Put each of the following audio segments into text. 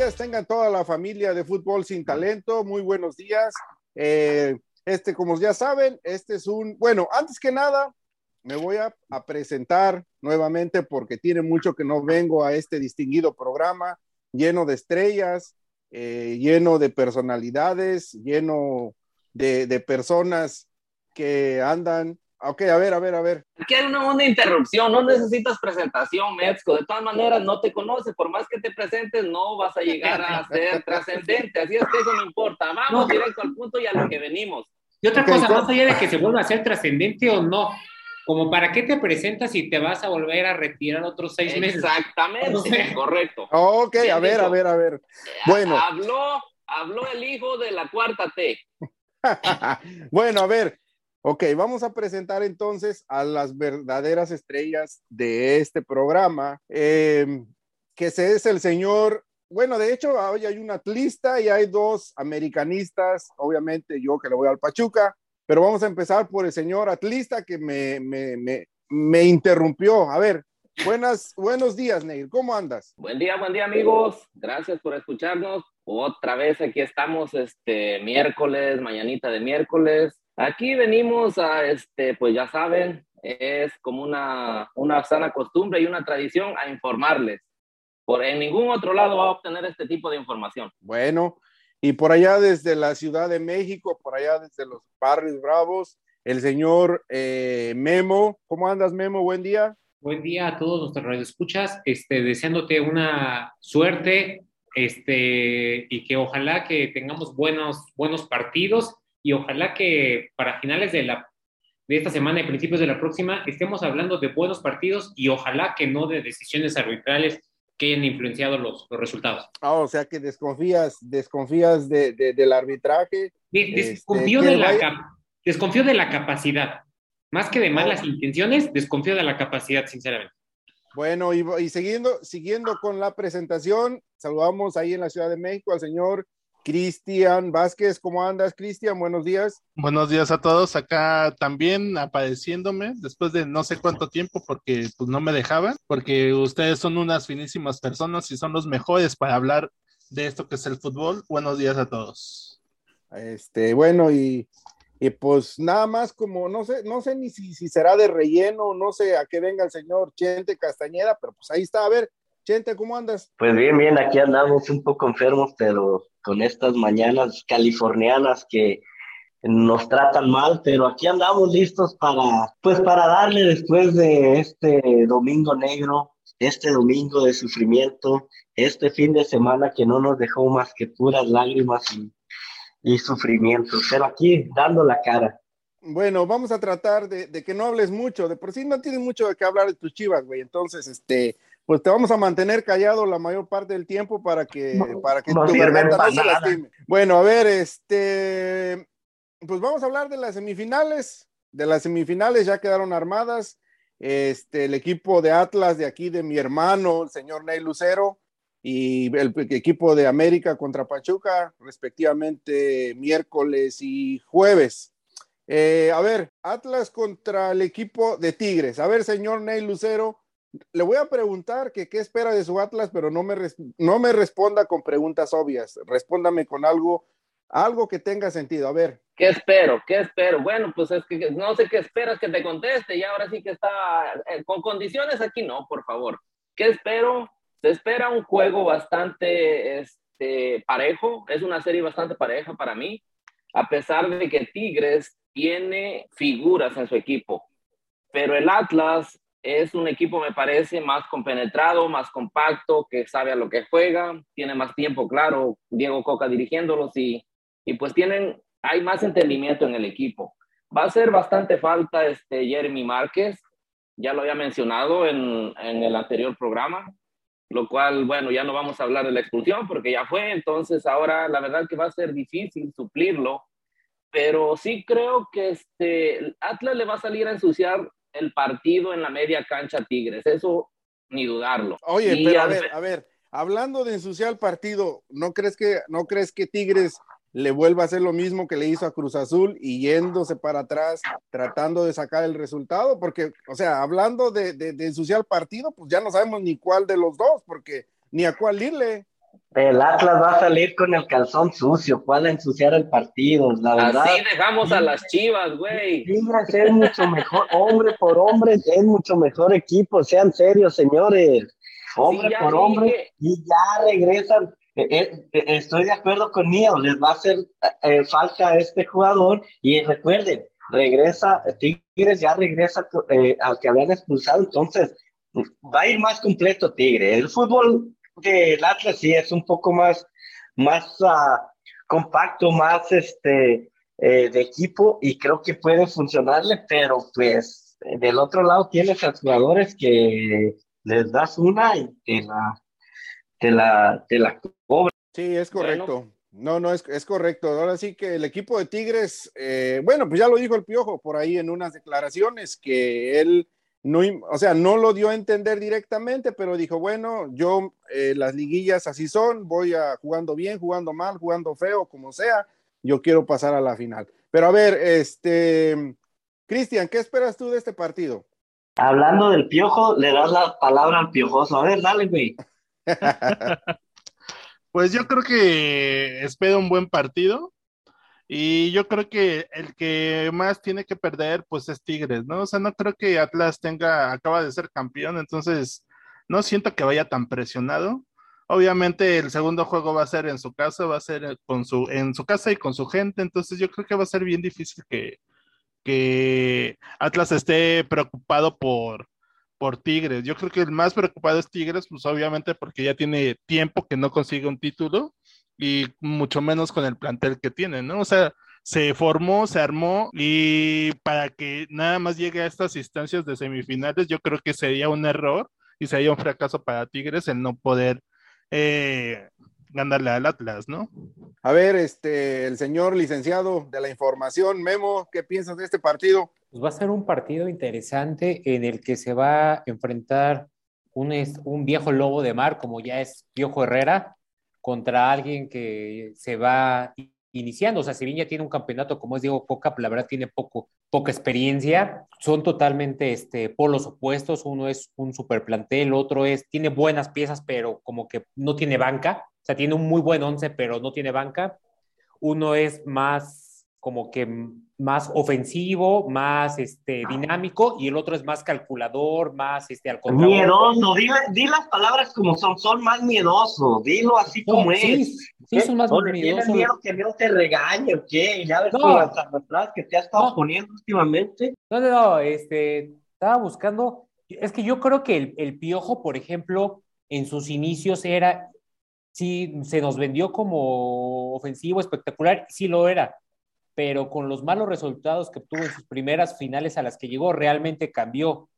días, tengan toda la familia de Fútbol Sin Talento, muy buenos días. Eh, este, como ya saben, este es un, bueno, antes que nada, me voy a, presentar nuevamente porque tiene mucho que no vengo a este distinguido programa lleno de estrellas, eh, lleno de personalidades, lleno de, de personas que andan Ok, a ver, a ver, a ver. Aquí hay una, una interrupción, no necesitas presentación, Metzko. De todas maneras, no te conoce. Por más que te presentes, no vas a llegar a ser trascendente. Así es que eso no importa. Vamos directo al punto y a lo que venimos. Y otra cosa, más allá de que se vuelva a ser trascendente o no, como para qué te presentas y te vas a volver a retirar otros seis meses. Exactamente, correcto. Ok, a ver, a ver, a ver. Bueno. Habló, habló el hijo de la cuarta T. bueno, a ver, Ok, vamos a presentar entonces a las verdaderas estrellas de este programa, em, que se es el señor, bueno, de hecho, hoy hay un atlista y hay dos americanistas, obviamente yo que le voy al Pachuca, pero vamos a empezar por el señor atlista que me, me, me, me interrumpió. A ver, buenas, buenos días, Neil, ¿cómo andas? Buen día, buen día, amigos. Gracias por escucharnos. Otra vez aquí estamos, este miércoles, mañanita de miércoles Aquí venimos a, este, pues ya saben, es como una, una sana costumbre y una tradición a informarles. Por, en ningún otro lado va a obtener este tipo de información. Bueno, y por allá desde la Ciudad de México, por allá desde los Barrios Bravos, el señor eh, Memo. ¿Cómo andas, Memo? Buen día. Buen día a todos nuestros radioescuchas, este, deseándote una suerte este, y que ojalá que tengamos buenos, buenos partidos y ojalá que para finales de, la, de esta semana y principios de la próxima estemos hablando de buenos partidos y ojalá que no de decisiones arbitrales que hayan influenciado los, los resultados. Ah, o sea que desconfías, desconfías de, del arbitraje. desconfío, este, de la, desconfío de la capacidad. Más que de malas intenciones, desconfío de la capacidad, sinceramente. Bueno, y, y, siguiendo, siguiendo con la presentación, saludamos ahí en la Ciudad de México al señor Cristian Vázquez, ¿cómo andas, Cristian? Buenos días. Buenos días a todos. Acá también apareciéndome después de no sé cuánto tiempo porque pues no me dejaban, porque ustedes son unas finísimas personas y son los mejores para hablar de esto que es el fútbol. Buenos días a todos. Este, bueno, y, y pues nada más como, no sé, no sé ni si, si será de relleno, no sé a qué venga el señor Chente Castañeda, pero pues ahí está, a ver, Chente, ¿cómo andas? Pues bien, bien, aquí andamos un poco enfermos, pero con estas mañanas californianas que nos tratan mal, pero aquí andamos listos para, pues para darle después de este domingo negro, este domingo de sufrimiento, este fin de semana que no nos dejó más que puras lágrimas y, y sufrimiento, pero aquí dando la cara. Bueno, vamos a tratar de, de, que no hables mucho, de por sí no tienes mucho de qué hablar de tus chivas, güey, entonces, este, pues te vamos a mantener callado la mayor parte del tiempo para que, para que tu garganta no se lastime. Bueno, a ver, este, pues vamos a hablar de las semifinales. De las semifinales ya quedaron armadas. Este, el equipo de Atlas de aquí, de mi hermano, el señor Ney Lucero, y el equipo de América contra Pachuca, respectivamente miércoles y jueves. Eh, a ver, Atlas contra el equipo de Tigres. A ver, señor Ney Lucero, le voy a preguntar que qué espera de su Atlas, pero no me, no me responda con preguntas obvias. Respóndame con algo, algo que tenga sentido. A ver. ¿Qué espero? ¿Qué espero? Bueno, pues es que no sé qué esperas que te conteste y ahora sí que está eh, con condiciones aquí, no, por favor. ¿Qué espero? Se espera un juego bastante este, parejo, es una serie bastante pareja para mí, a pesar de que Tigres tiene figuras en su equipo, pero el Atlas es un equipo, me parece, más compenetrado, más compacto, que sabe a lo que juega, tiene más tiempo, claro, Diego Coca dirigiéndolos y, y pues tienen, hay más entendimiento en el equipo. Va a ser bastante falta este Jeremy Márquez, ya lo había mencionado en, en el anterior programa, lo cual, bueno, ya no vamos a hablar de la expulsión porque ya fue, entonces ahora la verdad que va a ser difícil suplirlo, pero sí creo que este, Atlas le va a salir a ensuciar el partido en la media cancha Tigres, eso ni dudarlo. Oye, pero a ver, a ver, hablando de ensuciar el partido, ¿no crees que, no crees que Tigres le vuelva a hacer lo mismo que le hizo a Cruz Azul y yéndose para atrás, tratando de sacar el resultado? Porque, o sea, hablando de, de, ensuciar el partido, pues ya no sabemos ni cuál de los dos, porque ni a cuál irle. El Atlas va a salir con el calzón sucio, puede ensuciar el partido, la verdad. Así dejamos a las chivas, güey. Tigres es mucho mejor, hombre por hombre, es mucho mejor equipo, sean serios, señores. Hombre por hombre, y ya regresan. Eh, eh, eh, estoy de acuerdo con Nio, les va a hacer falta a este jugador, y recuerden, regresa, Tigres ya regresa al que habían expulsado, entonces va a ir más completo Tigre. El fútbol del Atlas sí es un poco más, más ah, compacto, más este, eh, de equipo y creo que puede funcionarle, pero pues del otro lado tienes a jugadores que les das una y te la, te la, te la cobran. Sí, es correcto. No, no, es, es, correcto. Ahora sí que el equipo de Tigres, eh, bueno, pues ya lo dijo el Piojo por ahí en unas declaraciones que él no, o sea, no lo dio a entender directamente, pero dijo, bueno, yo eh, las liguillas así son, voy a jugando bien, jugando mal, jugando feo, como sea, yo quiero pasar a la final. Pero a ver, este, Cristian, ¿qué esperas tú de este partido? Hablando del piojo, le das la palabra al piojoso. A ver, dale, güey. pues yo creo que espero un buen partido. Y yo creo que el que más tiene que perder, pues es Tigres, ¿no? O sea, no creo que Atlas tenga, acaba de ser campeón, entonces no siento que vaya tan presionado. Obviamente el segundo juego va a ser en su casa, va a ser con su, en su casa y con su gente, entonces yo creo que va a ser bien difícil que, que Atlas esté preocupado por, por Tigres. Yo creo que el más preocupado es Tigres, pues obviamente porque ya tiene tiempo que no consigue un título y mucho menos con el plantel que tiene, ¿no? O sea, se formó, se armó y para que nada más llegue a estas instancias de semifinales, yo creo que sería un error y sería un fracaso para Tigres el no poder eh, ganarle al Atlas, ¿no? A ver, este, el señor licenciado de la información, Memo, ¿qué piensas de este partido? Pues va a ser un partido interesante en el que se va a enfrentar un, un viejo lobo de mar, como ya es Piojo Herrera, contra alguien que se va iniciando. O sea, si tiene un campeonato como es Diego Coca, la verdad tiene poco, poca experiencia. Son totalmente este, polos opuestos. Uno es un super plantel, otro es, tiene buenas piezas, pero como que no tiene banca. O sea, tiene un muy buen once, pero no tiene banca. Uno es más como que más ofensivo, más este, dinámico, y el otro es más calculador, más este, al contrario. Miedoso, di, las palabras como son, son más miedosos, dilo así como es. Sí, son más miedosos. miedo que no te regañe o qué? Ya ves no. las que te has estado poniendo últimamente. No, no, no, este, estaba buscando, es que yo creo que el, el piojo, por ejemplo, en sus inicios era, sí, se nos vendió como ofensivo, espectacular, sí lo era, pero con los malos resultados que obtuvo en sus primeras finales a las que llegó, realmente cambió.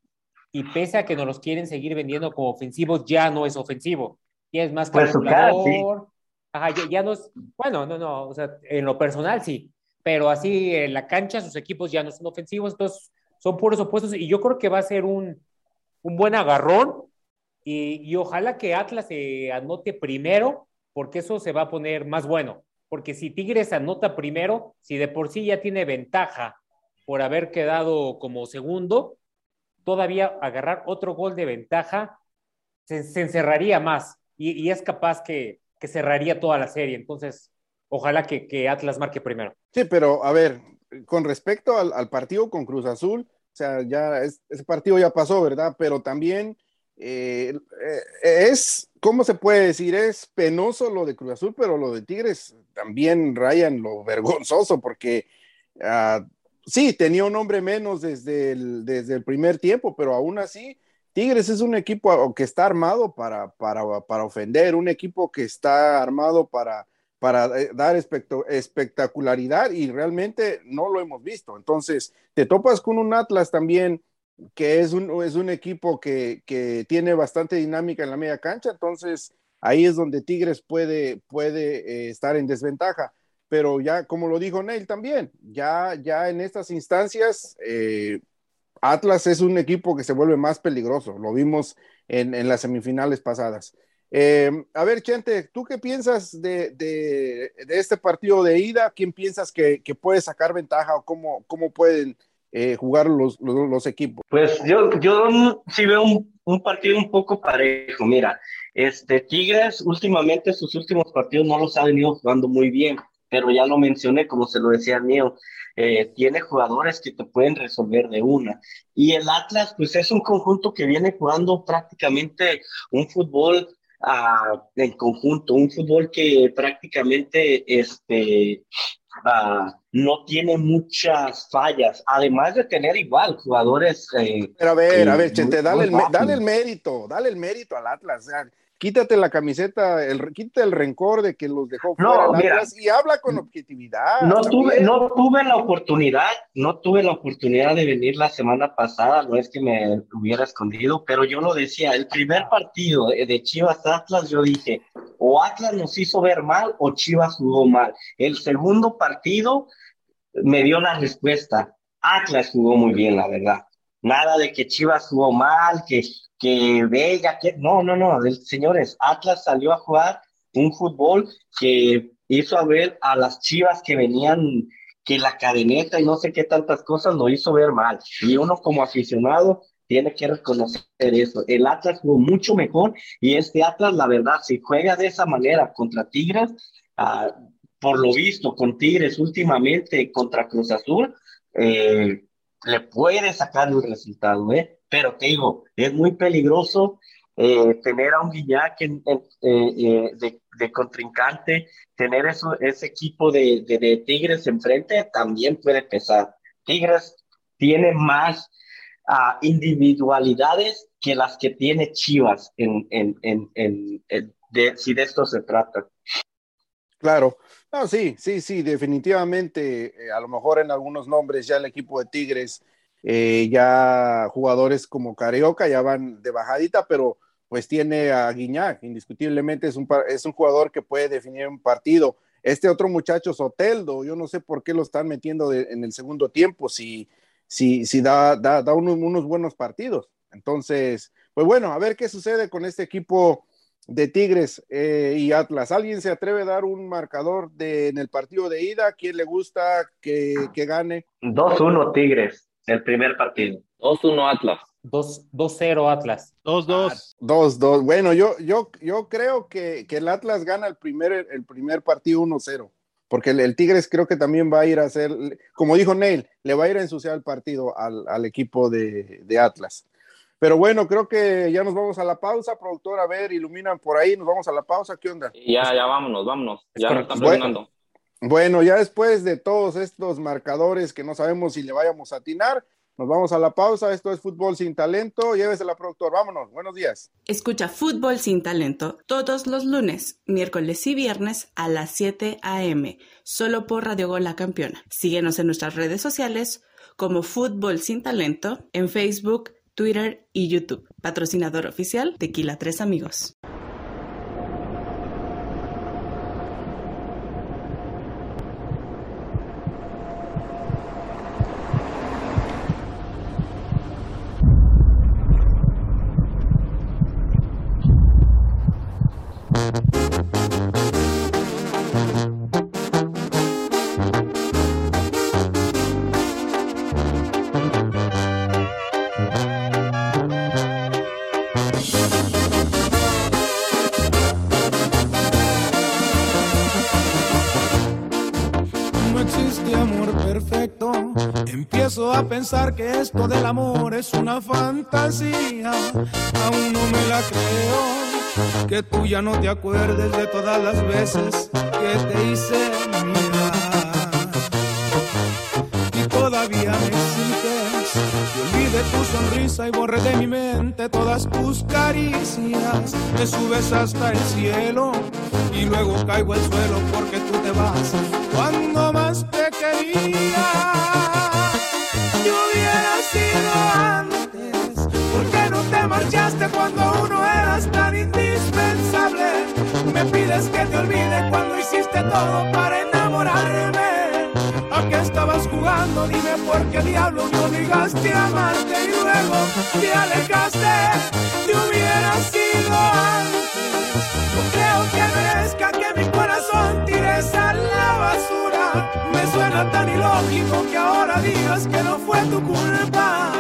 Y pese a que nos los quieren seguir vendiendo como ofensivos, ya no es ofensivo. Ya es más pues calculador. Ajá, ya, no es, bueno, no, no, o sea, en lo personal sí, pero así en la cancha sus equipos ya no son ofensivos, entonces son puros opuestos y yo creo que va a ser un, un buen agarrón y, y ojalá que Atlas se anote primero porque eso se va a poner más bueno porque si Tigres anota primero, si de por sí ya tiene ventaja por haber quedado como segundo, todavía agarrar otro gol de ventaja se, encerraría más y, es capaz que, cerraría toda la serie. Entonces, ojalá que, Atlas marque primero. Sí, pero a ver, con respecto al, partido con Cruz Azul, o sea, ya ese partido ya pasó, ¿verdad? Pero también eh, eh, es, ¿cómo se puede decir? Es penoso lo de Cruz Azul, pero lo de Tigres también rayan lo vergonzoso, porque uh, sí, tenía un hombre menos desde el, desde el primer tiempo, pero aún así, Tigres es un equipo que está armado para, para, para ofender, un equipo que está armado para, para eh, dar espectacularidad y realmente no lo hemos visto. Entonces, te topas con un Atlas también que es un, es un equipo que, que, tiene bastante dinámica en la media cancha, entonces ahí es donde Tigres puede, puede eh, estar en desventaja. Pero ya, como lo dijo Neil también, ya, ya en estas instancias, eh, Atlas es un equipo que se vuelve más peligroso, lo vimos en, en las semifinales pasadas. Eh, a ver, Chente, ¿tú qué piensas de, de, de, este partido de ida? ¿Quién piensas que, que puede sacar ventaja o cómo, cómo pueden eh, jugar los, equipos? Pues yo, yo sí veo un, partido un poco parejo. Mira, Este, Tigres últimamente sus últimos partidos no los ha venido jugando muy bien, pero ya lo mencioné, como se lo decía Neo, eh, tiene jugadores que te pueden resolver de una. Y el Atlas, pues es un conjunto que viene jugando prácticamente un fútbol uh, en conjunto, un fútbol que prácticamente este, uh, no tiene muchas fallas, además de tener igual jugadores. Eh, Pero a ver, a ver, Chente, dale el, dale el mérito, dale el mérito al Atlas. O sea, quítate la camiseta, el, quítate el rencor de que los dejó fuera no, mira, y habla con objetividad. No tuve, no tuve la oportunidad, no tuve la oportunidad de venir la semana pasada, no es que me hubiera escondido, pero yo lo decía, el primer partido de Chivas Atlas, yo dije, o Atlas nos hizo ver mal o Chivas jugó mal. El segundo partido me dio la respuesta, Atlas jugó muy bien, la verdad. Nada de que Chivas jugó mal, que que Vega, que no, no, no, señores, Atlas salió a jugar un fútbol que hizo ver a las chivas que venían, que la cadeneta y no sé qué tantas cosas lo hizo ver mal. Y uno como aficionado tiene que reconocer eso. El Atlas jugó mucho mejor y este Atlas, la verdad, si juega de esa manera contra Tigres, uh, por lo visto con Tigres últimamente contra Cruz Azul, eh, le puede sacar el resultado, ¿eh? pero te digo, es muy peligroso eh, tener a un Guiñac eh, eh, de, de, contrincante, tener eso, ese equipo de, de, Tigres enfrente también puede pesar. Tigres tiene más uh, individualidades que las que tiene Chivas en, en, en, en de, si de esto se trata. Claro, no, sí, sí, sí, definitivamente, a lo mejor en algunos nombres ya el equipo de Tigres eh, ya jugadores como Carioca ya van de bajadita, pero pues tiene a Guiñac, indiscutiblemente es un, es un jugador que puede definir un partido. Este otro muchacho, Soteldo, yo no sé por qué lo están metiendo en el segundo tiempo, si, si, si da, da, da unos, buenos partidos. Entonces, pues bueno, a ver qué sucede con este equipo de Tigres eh, y Atlas. ¿Alguien se atreve a dar un marcador de, en el partido de ida? ¿Quién le gusta que, que gane? 2-1 Tigres el primer partido. 2-1 Atlas. 2-0 Atlas. 2-2. 2-2. Bueno, yo, yo, yo creo que, que, el Atlas gana el primer, el primer partido 1-0. Porque el, el, Tigres creo que también va a ir a hacer, como dijo Neil, le va a ir a ensuciar el partido al, al equipo de, de, Atlas. Pero bueno, creo que ya nos vamos a la pausa, productor. A ver, iluminan por ahí, nos vamos a la pausa. ¿Qué onda? Ya, ya vámonos, vámonos. Ya nos están bueno, bueno, ya después de todos estos marcadores que no sabemos si le vayamos a atinar, nos vamos a la pausa. Esto es Fútbol sin Talento. Llévesela, productor. Vámonos. Buenos días. Escucha Fútbol sin Talento todos los lunes, miércoles y viernes a las 7 a.m. Solo por Radio Gol La Campeona. Síguenos en nuestras redes sociales como Fútbol sin Talento en Facebook, Twitter y YouTube. Patrocinador oficial Tequila Tres Amigos. Pensar que esto del amor es una fantasía. Aún no me la creo. Que tú ya no te acuerdes de todas las veces que te hice mirar. Y todavía me exiges que olvide tu sonrisa y borre de mi mente todas tus caricias. Me subes hasta el cielo y luego caigo al suelo porque tú te vas cuando más te quería Pides que te olvide cuando hiciste todo para enamorarme. ¿A qué estabas jugando? Dime por qué diablos me obligaste a amarte y luego te alejaste. Te hubiera sido antes. No creo que merezca que mi corazón tires a la basura. Me suena tan ilógico que ahora digas que no fue tu culpa.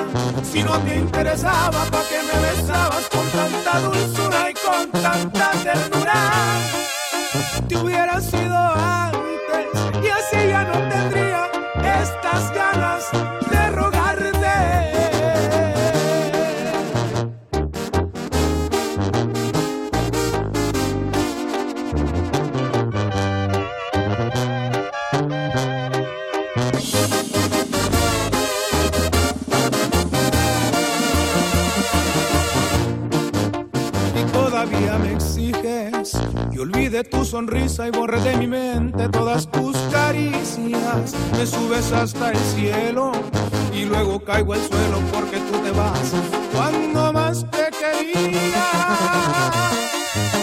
Si no te interesaba, ¿para qué me besabas con tanta dulzura y con tanta ternura. Te hubiera sido sonrisa y borre de mi mente todas tus caricias. Me subes hasta el cielo y luego caigo al suelo porque tú te vas cuando más te quería.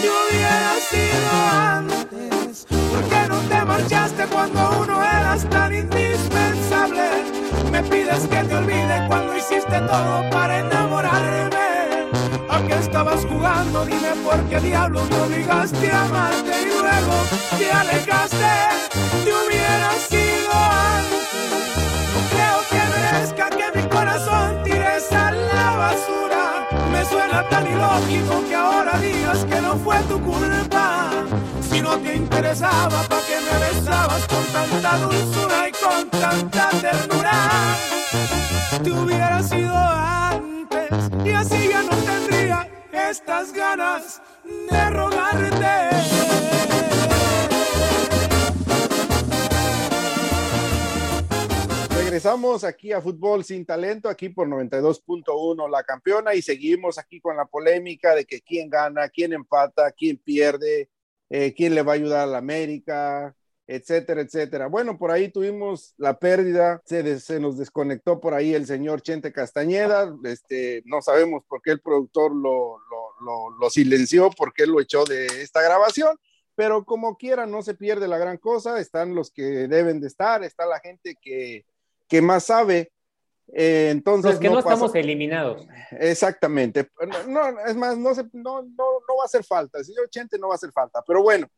Yo hubiera sido antes, ¿por qué no te marchaste cuando uno eras tan indispensable? Me pides que te olvide cuando hiciste todo para enamorarme. ¿A qué estabas jugando? Dime por qué diablos me obligaste a amarte y luego te alejaste. Te hubiera sido antes. Creo que merezca que mi corazón tires a la basura. Me suena tan ilógico que ahora digas que no fue tu culpa. Si no te interesaba, ¿para qué me besabas con tanta dulzura y con tanta ternura? Te hubiera sido antes y así ya no tendría estas ganas de rogarte. Regresamos aquí a Fútbol Sin Talento, aquí por 92.1 la campeona y seguimos aquí con la polémica de que quién gana, quién empata, quién pierde, eh, quién le va a ayudar a la América, etcétera, etcétera. Bueno, por ahí tuvimos la pérdida, se, des- se nos desconectó por ahí el señor Chente Castañeda, este, no sabemos por qué el productor lo, lo, lo, lo silenció, por qué lo echó de esta grabación, pero como quiera, no se pierde la gran cosa, están los que deben de estar, está la gente que, que más sabe. Eh, entonces, Los que no, estamos eliminados. Exactamente. No, no, es más, no, se, no, no, no va a hacer falta. El señor Chente no va a hacer falta. Pero bueno,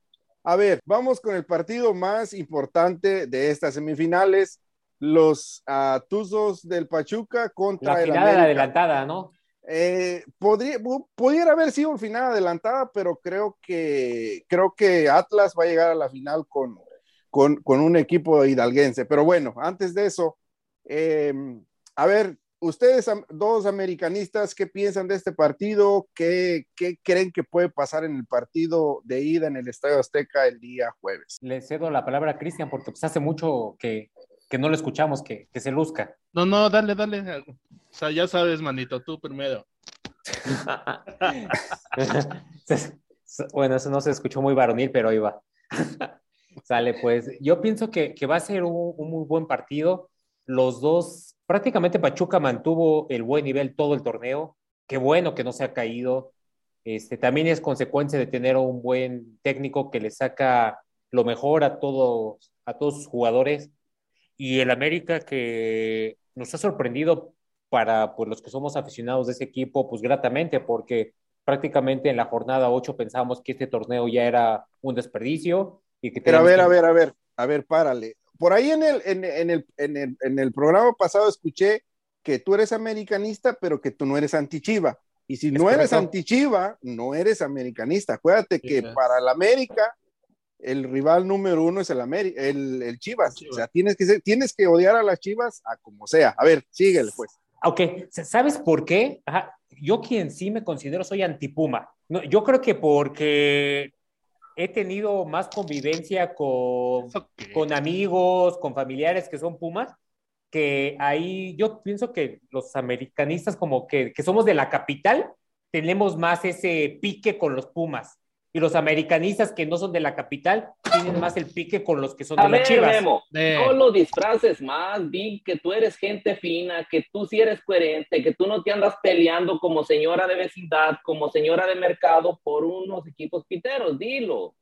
a ver, vamos con el partido más importante de estas semifinales. Los ah, Tuzos del Pachuca contra La el final de la América. adelantada, ¿no? Eh, podría, pu- pudiera haber sido un final adelantada, pero creo que, creo que Atlas va a llegar a la final con, con, con un equipo hidalguense. Pero bueno, antes de eso, eh, a ver, ustedes dos americanistas, ¿qué piensan de este partido? ¿Qué, ¿Qué creen que puede pasar en el partido de ida en el Estadio Azteca el día jueves? Le cedo la palabra a Cristian porque pues, hace mucho que, que no lo escuchamos, que, que se luzca. No, no, dale, dale. O sea, ya sabes, manito, tú primero. bueno, eso no se escuchó muy varonil, pero ahí va. Sale, pues yo pienso que, que va a ser un, un muy buen partido. Los dos, prácticamente Pachuca mantuvo el buen nivel todo el torneo. Qué bueno que no se ha caído. Este, también es consecuencia de tener un buen técnico que le saca lo mejor a todos, a todos sus jugadores. Y el América que nos ha sorprendido para pues, los que somos aficionados de ese equipo, pues gratamente, porque prácticamente en la jornada 8 pensábamos que este torneo ya era un desperdicio. Y que Pero a ver, que- a ver, a ver, a ver, párale. Por ahí en el, en, en el, en, el, en el programa pasado escuché que tú eres americanista, pero que tú no eres antichiva. Y si Es no eres correcto. antichiva, no eres americanista. Acuérdate que Sí. para el América, el rival número uno es el, Ameri- el, el Chivas. Chivas. O sea, tienes que, ser- tienes que odiar a las Chivas a como sea. A ver, síguele pues. Ok, ¿sabes por qué? Ajá, Yo quien sí me considero soy antipuma. No, yo creo que porque he tenido más convivencia con, con amigos, con familiares que son pumas, que ahí yo pienso que los americanistas como que, que somos de la capital, tenemos más ese pique con los pumas. Y los americanistas que no son de la capital tienen más el pique con los que son A de las chivas. Memo, Eh, no lo disfraces más, di que tú eres gente fina, que tú sí eres coherente, que tú no te andas peleando como señora de vecindad, como señora de mercado por unos equipos piteros, dilo.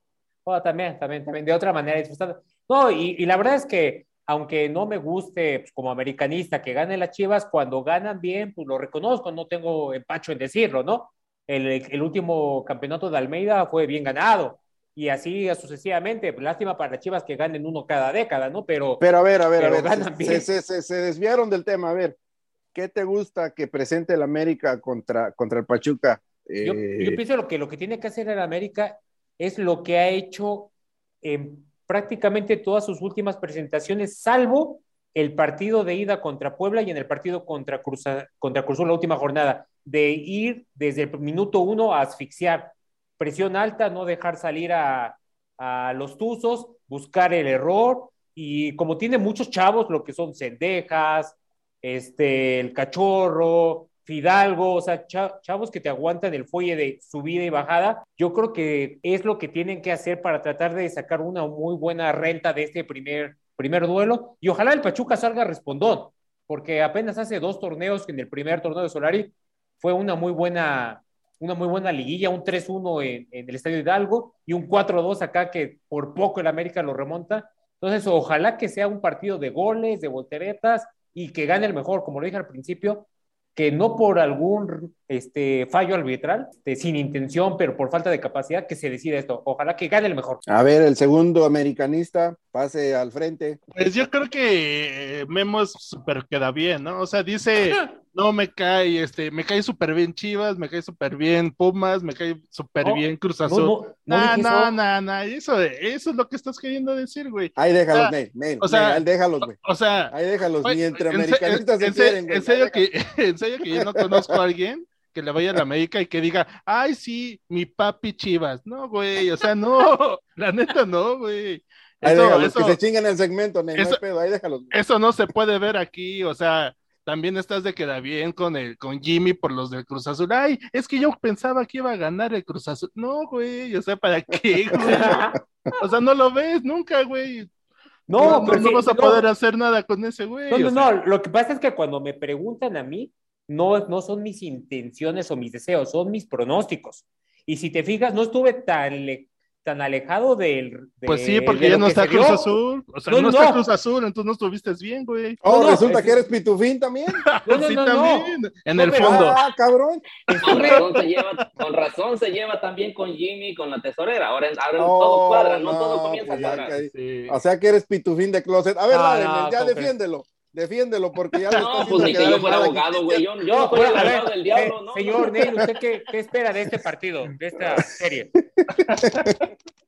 Oh, también, también, también, de otra manera disfrutando. No, y, y la verdad es que, aunque no me guste pues, como americanista que ganen las chivas, cuando ganan bien, pues lo reconozco, no tengo empacho en decirlo, ¿no? El, el último campeonato de Almeida fue bien ganado, y así sucesivamente. Pues, lástima para las chivas que ganen uno cada década, ¿no? Pero, Pero a ver, a ver, a ver. ganan Se, bien. se- se- se desviaron del tema. A ver, ¿qué te gusta que presente el América contra, contra el Pachuca Yo, yo, pienso lo que lo que tiene que hacer el América es lo que ha hecho en prácticamente todas sus últimas presentaciones, salvo el partido de ida contra Puebla y en el partido contra Cruz, contra Cruz la última jornada, de ir desde el minuto uno a asfixiar. Presión alta, no dejar salir a, a los Tuzos, buscar el error y como tiene muchos chavos, lo que son Cendejas, este, el Cachorro, Fidalgo, o sea, chavos que te aguantan el fuelle de subida y bajada, yo creo que es lo que tienen que hacer para tratar de sacar una muy buena renta de este primer, primer duelo y ojalá el Pachuca salga respondón, porque apenas hace dos torneos que en el primer torneo de Solari fue una muy buena una muy buena liguilla, un 3-1 en, en, el Estadio Hidalgo y un 4-2 acá que por poco el América lo remonta. Entonces, ojalá que sea un partido de goles, de volteretas y que gane el mejor, como lo dije al principio, que no por algún este, fallo arbitral, este, sin intención, pero por falta de capacidad, que se decida esto. Ojalá que gane el mejor. A ver, el segundo americanista, pase al frente. Pues yo creo que Memo es súper queda bien, ¿no? O sea, dice, no me cae, este, me cae súper bien Chivas, me cae súper bien Pumas, me cae súper bien Cruz Azul. No, no, no, no, eso, eso es lo que estás queriendo decir, güey. Ahí déjalos, o sea, ahí déjalos, güey. O sea, ahí déjalos, ni entre americanistas en, se quieren, güey. En serio, que, en serio que yo no conozco a alguien que le vaya a la América y que diga, ay, sí, mi papi Chivas. No, güey, o sea, no, la neta no, güey. Eso, eso, que se chingan el segmento, no eso, pedo, ahí déjalos. Eso no se puede ver aquí, o sea, también estás de queda bien con el, con Jimmy por los del Cruz Azul. Ay, es que yo pensaba que iba a ganar el Cruz Azul. No, güey, o sea, ¿para qué, güey? o sea, no lo ves nunca, güey. No, no, no, no vas a poder hacer nada con ese güey. No, no, no, lo que pasa es que cuando me preguntan a mí, no, no son mis intenciones o mis deseos, son mis pronósticos. Y si te fijas, no estuve tan, tan alejado del. De, pues sí, porque ya no está Cruz Azul. O sea, no, no, está Cruz Azul, entonces no estuviste bien, güey. Oh, resulta que eres pitufín también. sí, también. En el fondo. Ah, cabrón. Con razón, se lleva, con razón se lleva también con Jimmy y con la tesorera. Ahora, ahora todo cuadra, no, todo comienza pues a cuadrar. Sí. O sea que eres pitufín de closet. A ver, dale, ya defiéndelo. Defiéndelo porque ya No, pues ni que yo fuera abogado, güey. Yo, yo no soy el abogado del diablo, ¿no? Señor Neil, ¿usted qué, qué, espera de este partido, de esta serie?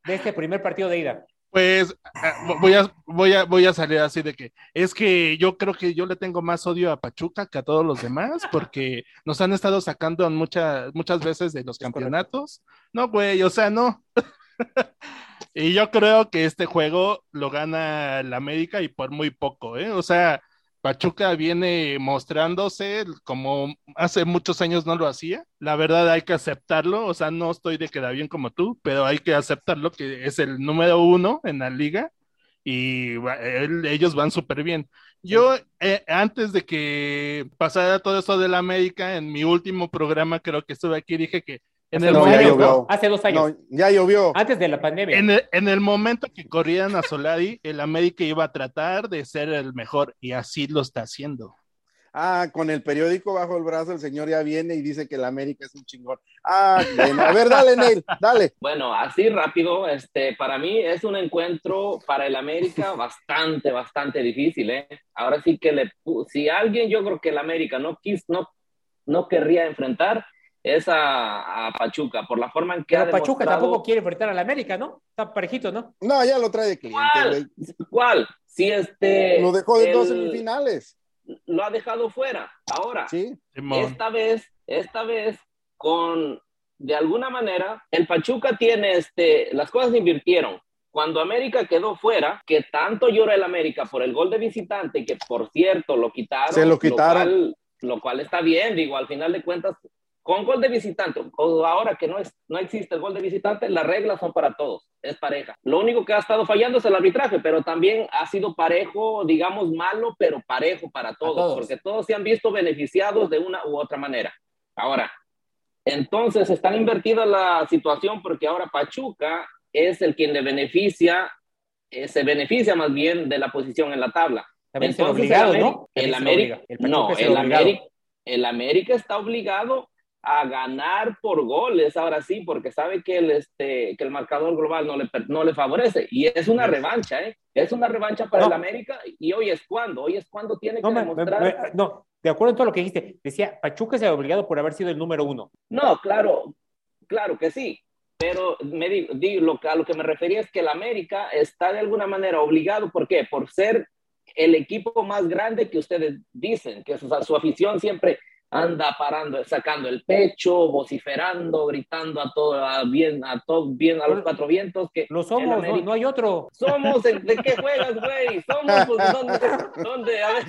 De este primer partido de ida. Pues eh, voy a, voy, a, voy a salir así de que es que yo creo que yo le tengo más odio a Pachuca que a todos los demás porque nos han estado sacando muchas, muchas veces de los campeonatos. No, güey, o sea, no. y yo creo que este juego lo gana el América y por muy poco, ¿eh? O sea, Pachuca viene mostrándose como hace muchos años no lo hacía. La verdad hay que aceptarlo, o sea, no estoy de queda bien como tú, pero hay que aceptarlo que es el número uno en la liga y ellos van súper bien. Yo, eh, antes de que pasara todo esto de la América, en mi último programa creo que estuve aquí, dije que en el no, momento, hace dos años. No, ya llovió. Antes de la pandemia. En el, en el, momento que corrían a Solari, el América iba a tratar de ser el mejor y así lo está haciendo. Ah, con el periódico bajo el brazo, el señor ya viene y dice que el América es un chingón. Ah, bueno. A ver, dale, Neil, dale. Bueno, así rápido, este, para mí es un encuentro para el América bastante, bastante difícil, ¿eh? Ahora sí que le, si alguien, yo creo que el América no quis, no, no querría enfrentar, es a, a, Pachuca, por la forma en que Pero ha Pachuca tampoco quiere enfrentar al América, ¿no? Está parejito, ¿no? No, ya lo trae de cliente. ¿Cuál? ¿Cuál? Si este... Lo dejó de el, dos semifinales. Lo ha dejado fuera. Ahora, sí. esta vez, esta vez, con, de alguna manera, el Pachuca tiene, este, las cosas se invirtieron. Cuando América quedó fuera, que tanto llora el América por el gol de visitante, que por cierto lo quitaron. Se lo quitaron. Lo cual, lo cual está bien, digo, al final de cuentas, con gol de visitante, o ahora que no, es, no existe el gol de visitante, las reglas son para todos, es pareja. Lo único que ha estado fallando es el arbitraje, pero también ha sido parejo, digamos malo, pero parejo para todos, todos. porque todos se han visto beneficiados de una u otra manera. Ahora, entonces está invertida la situación porque ahora Pachuca es el quien le beneficia, eh, se beneficia más bien de la posición en la tabla. También entonces, obligado, el, ¿no? El América, el no, el América, el América está obligado a ganar por goles, ahora sí, porque sabe que el, este, que el marcador global no le, no le favorece. Y es una revancha, ¿eh? Es una revancha para no. el América y hoy es cuando, hoy es cuando tiene que demostrar. Me, me, no, de acuerdo en todo lo que dijiste, decía, Pachuca se ha obligado por haber sido el número uno. No, claro, claro que sí. Pero me digo, a lo que me refería es que el América está de alguna manera obligado, ¿por qué? Por ser el equipo más grande que ustedes dicen, que su afición siempre anda parando, sacando el pecho, vociferando, gritando a todo, bien, a todo, bien, a los cuatro vientos. Que lo somos, no, hay otro. Somos, ¿de, qué juegas, güey? Somos, pues, ¿dónde, A ver,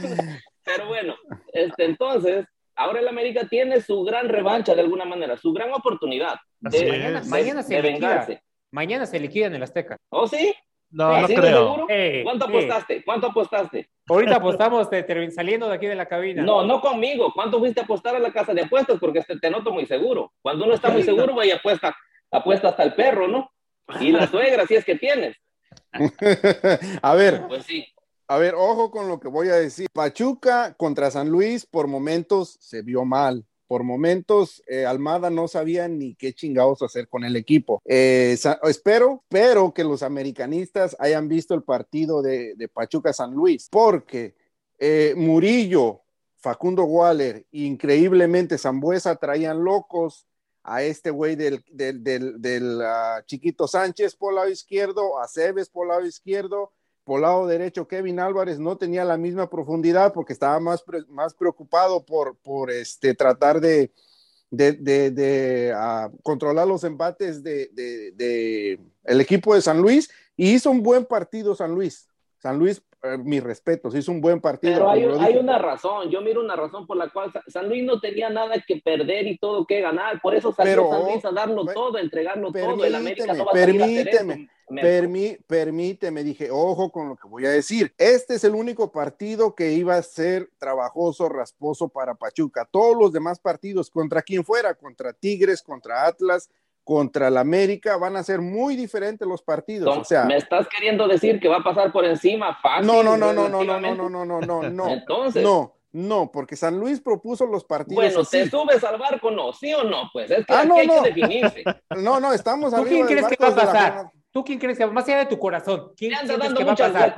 pero bueno, este, entonces, ahora el América tiene su gran revancha de alguna manera, su gran oportunidad de, mañana, se vengarse. Mañana se liquida en el Azteca. ¿Oh, sí? No, no creo. ¿Cuánto apostaste? ¿Cuánto apostaste? Ahorita apostamos saliendo de aquí de la cabina. No, no conmigo. ¿Cuánto fuiste a apostar a la casa de apuestas? Porque te, noto muy seguro. Cuando uno está muy seguro, vaya apuesta, apuesta hasta el perro, ¿no? Y la suegra, si es que tienes. a ver. Pues sí. A ver, ojo con lo que voy a decir. Pachuca contra San Luis por momentos se vio mal por momentos eh, Almada no sabía ni qué chingados hacer con el equipo. Eh, espero, pero que los americanistas hayan visto el partido de, Pachuca San Luis, porque eh, Murillo, Facundo Waller, increíblemente Zambuesa traían locos a este güey del, ah, Chiquito Sánchez por lado izquierdo, a Cebes por lado izquierdo, por lado derecho, Kevin Álvarez no tenía la misma profundidad porque estaba más, más preocupado por, por este, tratar de, de, ah, controlar los embates de, el equipo de San Luis y hizo un buen partido San Luis. San Luis eh, mis respetos, hizo un buen partido. Pero hay, hay, una razón, yo miro una razón por la cual San Luis no tenía nada que perder y todo que ganar, por eso salió San Luis a darlo todo, a entregarlo todo, el América no va a permíteme, permí, permíteme, dije, ojo con lo que voy a decir, este es el único partido que iba a ser trabajoso, rasposo para Pachuca, todos los demás partidos, contra quien fuera, contra Tigres, contra Atlas, contra el América van a ser muy diferentes los partidos. o sea, me estás queriendo decir que va a pasar por encima fácil. No, no, no, no, no, no, no, no, no, no, no. Entonces. No. No, porque San Luis propuso los partidos. Bueno, ¿te subes al barco no? ¿Sí o no? Pues es que ah, no, hay que definirse. No, no, estamos ¿Tú quién crees que va a pasar? ¿Tú quién crees que, más allá de tu corazón, quién sientes que va a pasar?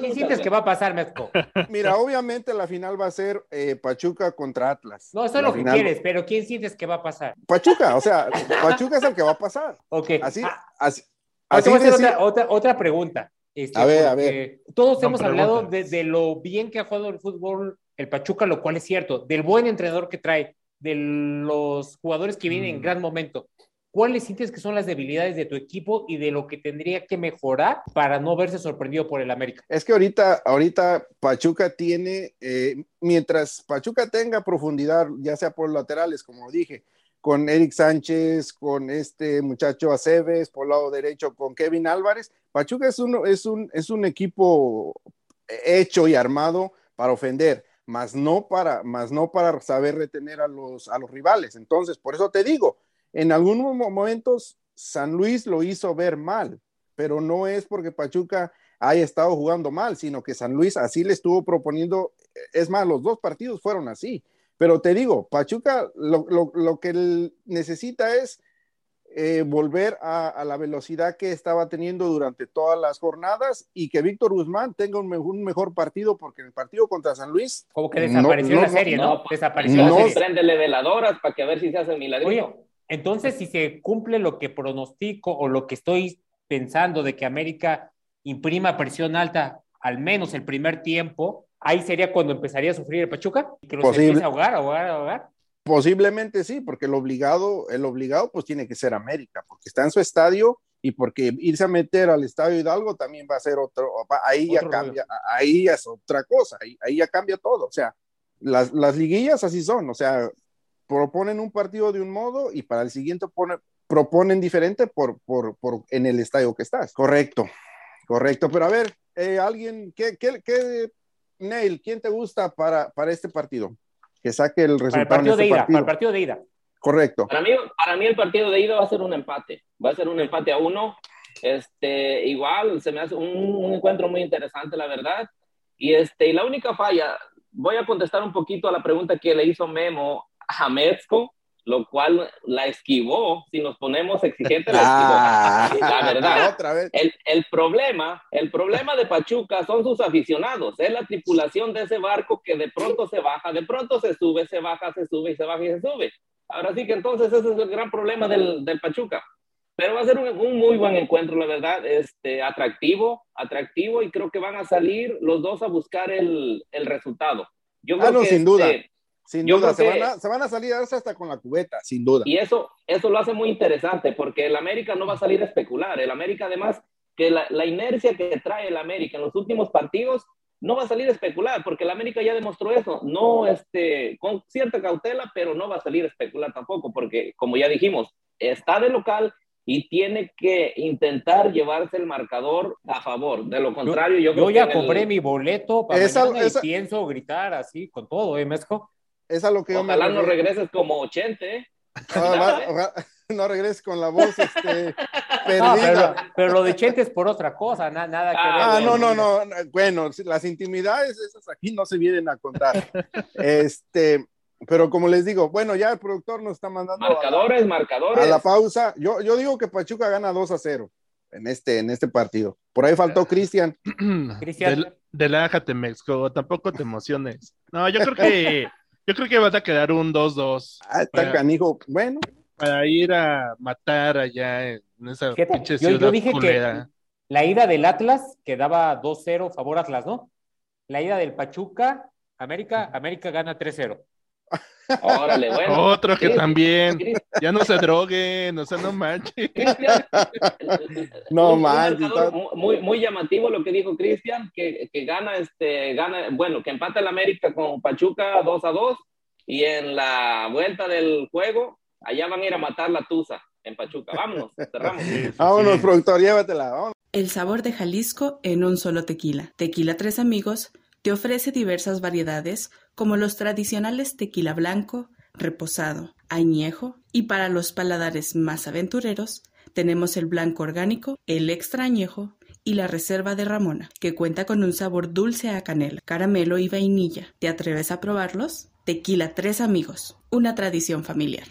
¿Quién sientes que va a pasar, Mezco? Mira, obviamente la final va a ser eh, Pachuca contra Atlas. No, eso es lo que quieres, pero ¿quién sientes que va a pasar? Pachuca, o sea, Pachuca es el que va a pasar. Ok. Así, ah, así. así otra, otra, otra, pregunta. Este, a ver, a ver. Todos hemos hablado de, lo bien que ha jugado el fútbol el Pachuca, lo cual es cierto, del buen entrenador que trae, de los jugadores que vienen en mm. gran momento. ¿Cuáles sientes que son las debilidades de tu equipo y de lo que tendría que mejorar para no verse sorprendido por el América? Es que ahorita, ahorita Pachuca tiene, eh, mientras Pachuca tenga profundidad, ya sea por laterales, como dije, con Eric Sánchez, con este muchacho Aceves, por lado derecho con Kevin Álvarez, Pachuca es un, es un, es un equipo hecho y armado para ofender, más no para, más no para saber retener a los, a los rivales. Entonces, por eso te digo, en algunos momentos San Luis lo hizo ver mal, pero no es porque Pachuca haya estado jugando mal, sino que San Luis así le estuvo proponiendo, es más, los dos partidos fueron así. Pero te digo, Pachuca lo, que necesita es eh, volver a, la velocidad que estaba teniendo durante todas las jornadas y que Víctor Guzmán tenga un, mejor partido, porque en el partido contra San Luis. Como que desapareció la serie, ¿no? desapareció la serie. Prendele veladoras para que a ver si se hace el milagro. Entonces, si se cumple lo que pronostico o lo que estoy pensando de que América imprima presión alta, al menos el primer tiempo, ahí sería cuando empezaría a sufrir el Pachuca, que los empiece a ahogar, ahogar, ahogar. Posiblemente sí, porque el obligado, el obligado pues tiene que ser América, porque está en su estadio y porque irse a meter al estadio Hidalgo también va a ser otro, ahí ya cambia, ahí es otra cosa, ahí, ahí ya cambia todo, o sea, las, las liguillas así son, o sea, proponen un partido de un modo y para el siguiente proponen diferente por, por, por, en el estadio que estás. Correcto, correcto. Pero a ver, eh, alguien, ¿qué, qué, qué, Neil, quién te gusta para, para este partido? Que saque el resultado. Para el partido, de, ida, Para el partido de ida. Correcto. Para mí, para mí el partido de ida va a ser un empate. Va a ser un empate a uno. Este, igual se me hace un, un encuentro muy interesante, la verdad. Y, este, y la única falla, voy a contestar un poquito a la pregunta que le hizo Memo a lo cual la esquivó. Si nos ponemos exigentes, la esquivó. Ah. la verdad. Otra vez. El, el, problema, el problema de Pachuca son sus aficionados, es la tripulación de ese barco que de pronto se baja, de pronto se sube, se baja, se sube y se baja y se sube. Ahora sí que entonces ese es el gran problema del, del Pachuca. Pero va a ser un, un, muy buen encuentro, la verdad, este, atractivo, atractivo y creo que van a salir los dos a buscar el, el resultado. Yo creo ah, no, que, sin duda. Este, sin duda, se, van a, se, van a, salir hasta con la cubeta, sin duda. Y eso, eso lo hace muy interesante, porque el América no va a salir a especular. El América, además, que la, la, inercia que trae el América en los últimos partidos no va a salir a especular, porque el América ya demostró eso. No, este, con cierta cautela, pero no va a salir a especular tampoco, porque, como ya dijimos, está de local y tiene que intentar llevarse el marcador a favor. De lo contrario, yo, yo, yo ya compré el... mi boleto para esa, esa... y pienso gritar así con todo, ¿eh, Mezco? Es a lo que Ojalá yo me no regreses como 80, ¿eh? No, va, ojalá, no regreses con la voz este, perdida. No, pero, pero, lo de Chente es por otra cosa, na, nada que ah, ver. no, no, no, bueno, las intimidades esas aquí no se vienen a contar. este, pero como les digo, bueno, ya el productor nos está mandando marcadores, a la, marcadores. A la pausa. Yo, yo digo que Pachuca gana 2 a 0 en este, en este partido. Por ahí faltó Cristian. Cristian. Relájate, México, tampoco te emociones. No, yo creo que yo creo que vas a quedar un 2-2. Ah, está para, canijo. Bueno. Para ir a matar allá en esa Fíjate, pinche yo, ciudad yo dije culera. que la ida del Atlas quedaba 2-0 favor Atlas, ¿no? La ida del Pachuca, América, América gana 3-0. Órale, bueno. Otro que también. Ya no se droguen, o sea, no manches. no manches. Muy, muy llamativo lo que dijo Cristian, que, que, gana, este, gana, bueno, que empata el América con Pachuca 2 a 2 y en la vuelta del juego, allá van a ir a matar la Tusa en Pachuca. Vámonos, cerramos. Vámonos, sí. productor, llévatela. Vámonos. El sabor de Jalisco en un solo tequila. Tequila Tres Amigos te ofrece diversas variedades como los tradicionales tequila blanco, reposado, añejo y para los paladares más aventureros tenemos el blanco orgánico, el extra añejo y la reserva de Ramona, que cuenta con un sabor dulce a canela, caramelo y vainilla. ¿Te atreves a probarlos? Tequila Tres Amigos, una tradición familiar.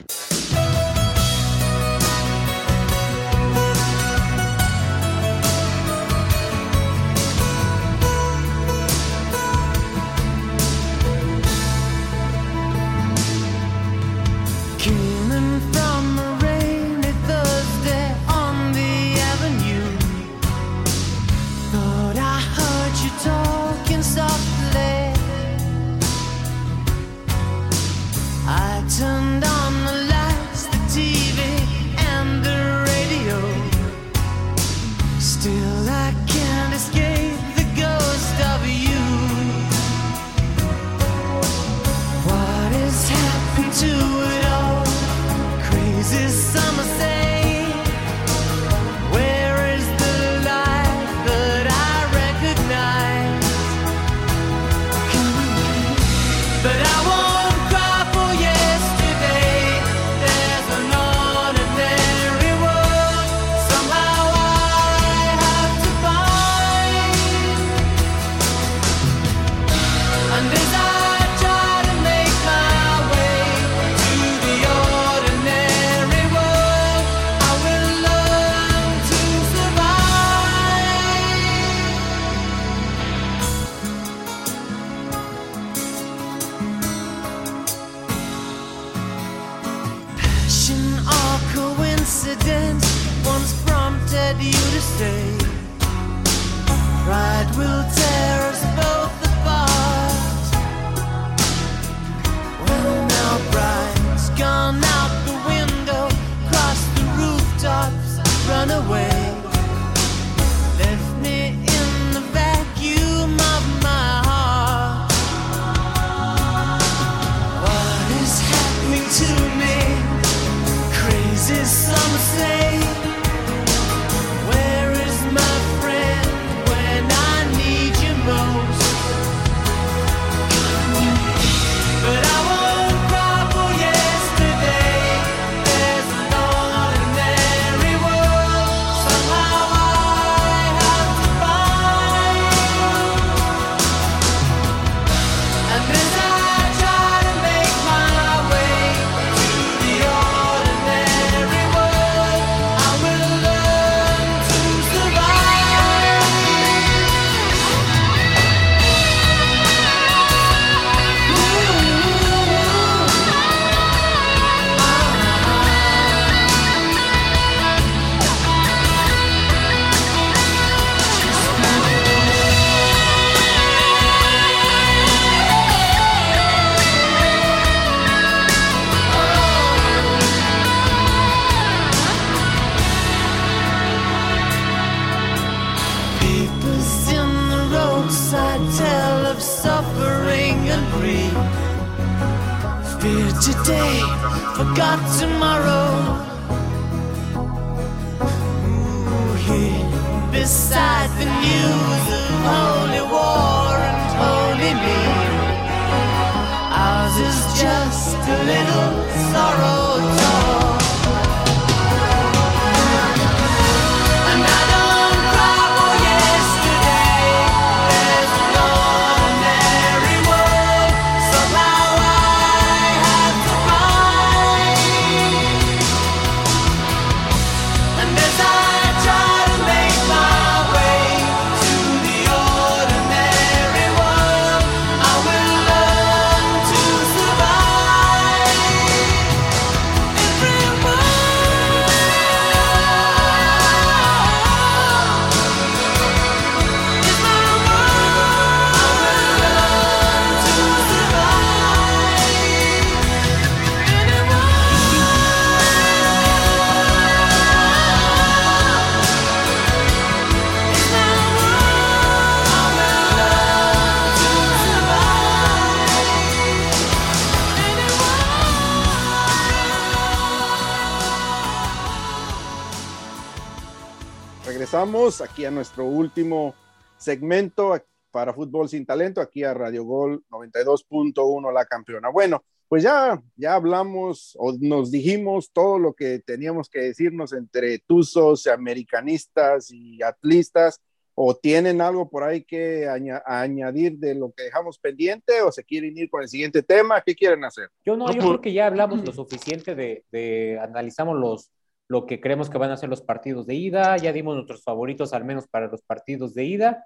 Aquí a nuestro último segmento para Fútbol Sin Talento, aquí a Radio Gol 92.1 La Campeona. Bueno, pues ya, ya hablamos o nos dijimos todo lo que teníamos que decirnos entre tuzos, americanistas y atlistas. ¿O tienen algo por ahí que aña- añadir de lo que dejamos pendiente o se quieren ir con el siguiente tema? ¿Qué quieren hacer? Yo no, yo por- creo que ya hablamos lo suficiente de, de analizamos los, lo que creemos que van a ser los partidos de ida, ya dimos nuestros favoritos al menos para los partidos de ida,